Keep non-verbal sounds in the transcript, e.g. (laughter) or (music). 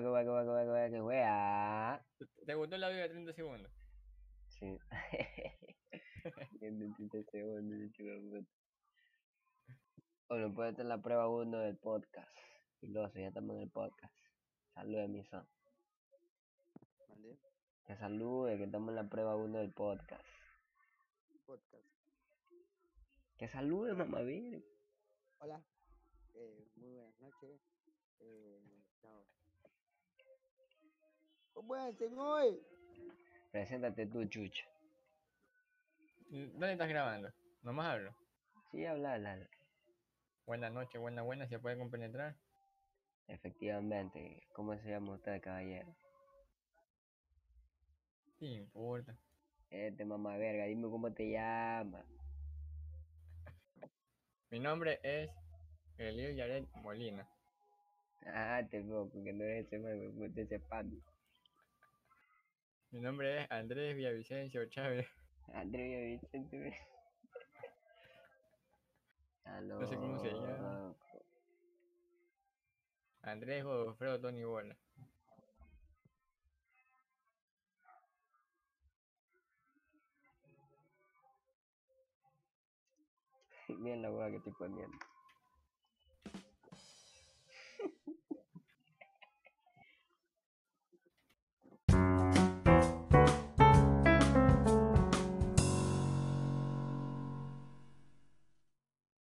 que wea. ¿Te gustó el audio de 30 segundos? Sí. En 30 segundos, chico. Bueno, puede estar la prueba 1 del podcast. Filoso, ya estamos en el podcast. Salude, mi son. ¿Vale? Que salude, que estamos en la prueba 1 del podcast. Podcast. Que salude, mamá, bien. Hola. Eh, muy buenas noches. ¿Cómo están hoy? Preséntate tú, chucha. ¿Dónde estás grabando? Nomás hablo. Sí, habla, habla. Buenas noches, buenas, buenas, ¿se puede compenetrar? Efectivamente. ¿Cómo se llama usted, caballero? ¿Qué importa? Este mamá verga, dime cómo te llamas. Mi nombre es Elio Yaret Molina. Ah, te veo, porque no eres ese puta, ese pan. Mi nombre es Andrés Villavicencio Chávez. (laughs) Andrés. (laughs) Aló. No sé cómo se llama. Andrés Godofredo Tony Bola. (laughs) Bien la hueá que estoy poniendo.